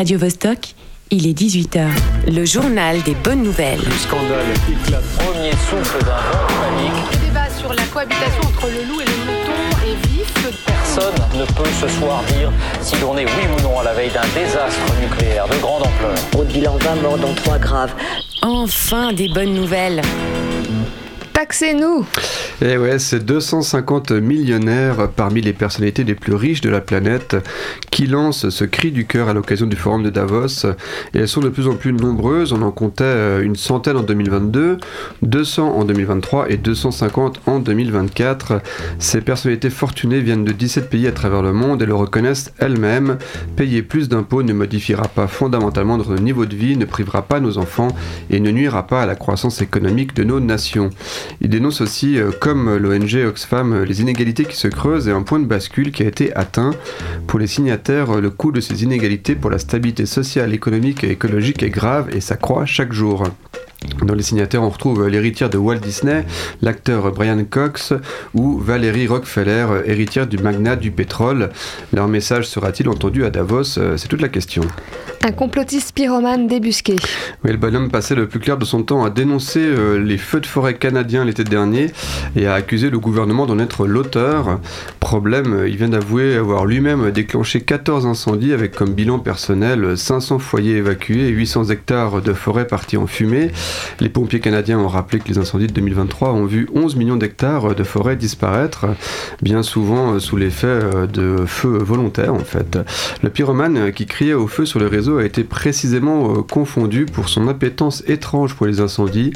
Radio Vostok, il est 18h. Le journal des bonnes nouvelles. Le scandale éclate. Premier souffle d'un vent. Le débat sur la cohabitation entre le loup et le mouton est vif. Personne ne peut ce soir dire si l'on est oui ou non à la veille d'un désastre nucléaire de grande ampleur. Au bilan 20 morts, dont 3 graves. Enfin des bonnes nouvelles. Taxez-nous Et ouais, c'est 250 millionnaires parmi les personnalités les plus riches de la planète qui lancent ce cri du cœur à l'occasion du forum de Davos. Et elles sont de plus en plus nombreuses. On en comptait euh, une centaine en 2022, 200 en 2023 et 250 en 2024. Ces personnalités fortunées viennent de 17 pays à travers le monde et le reconnaissent elles-mêmes. Payer plus d'impôts ne modifiera pas fondamentalement notre niveau de vie, ne privera pas nos enfants et ne nuira pas à la croissance économique de nos nations. Il dénonce aussi, euh, comme l'ONG Oxfam, euh, les inégalités qui se creusent et un point de bascule qui a été atteint. Pour les signataires, euh, le coût de ces inégalités pour la stabilité sociale, économique et écologique est grave et s'accroît chaque jour. Dans les signataires, on retrouve l'héritière de Walt Disney, l'acteur Brian Cox ou Valérie Rockefeller, héritière du magnat du pétrole. Leur message sera-t-il entendu à Davos? C'est toute la question. Un complotiste pyromane débusqué. Le bonhomme passait le plus clair de son temps à dénoncer euh, les feux de forêt canadiens l'été dernier et à accuser le gouvernement d'en être l'auteur. Problème, euh, il vient d'avouer avoir lui-même déclenché 14 incendies avec comme bilan personnel 500 foyers évacués et 800 hectares de forêt partis en fumée. Les pompiers canadiens ont rappelé que les incendies de 2023 ont vu 11 millions d'hectares de forêt disparaître, bien souvent euh, sous l'effet de feux volontaires en fait. Le pyromane qui criait au feu sur le a été précisément euh, confondu pour son appétence étrange pour les incendies,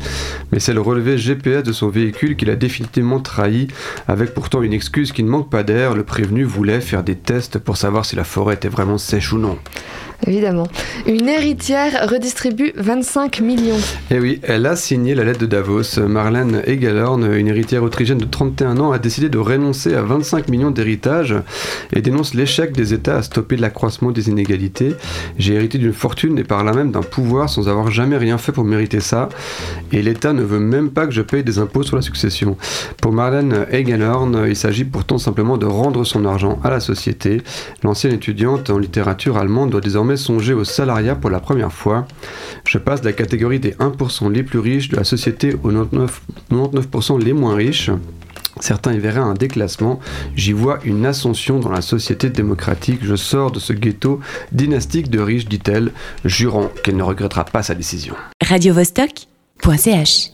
mais c'est le relevé GPS de son véhicule qui l'a définitivement trahi, avec pourtant une excuse qui ne manque pas d'air, le prévenu voulait faire des tests pour savoir si la forêt était vraiment sèche ou non. Évidemment. Une héritière redistribue 25 millions. Et oui, elle a signé la lettre de Davos. Marlène Egelhorn, une héritière autrichienne de 31 ans, a décidé de renoncer à 25 millions d'héritage et dénonce l'échec des États à stopper l'accroissement des inégalités. J'ai d'une fortune et par là même d'un pouvoir sans avoir jamais rien fait pour mériter ça. Et l'État ne veut même pas que je paye des impôts sur la succession. Pour Marlène Egelhorn, il s'agit pourtant simplement de rendre son argent à la société. L'ancienne étudiante en littérature allemande doit désormais songer au salariat pour la première fois. Je passe de la catégorie des 1% les plus riches de la société aux 99%, 99 les moins riches. Certains y verraient un déclassement. J'y vois une ascension dans la société démocratique. Je sors de ce ghetto dynastique de riches, dit-elle, jurant qu'elle ne regrettera pas sa décision. Radio Vostok.ch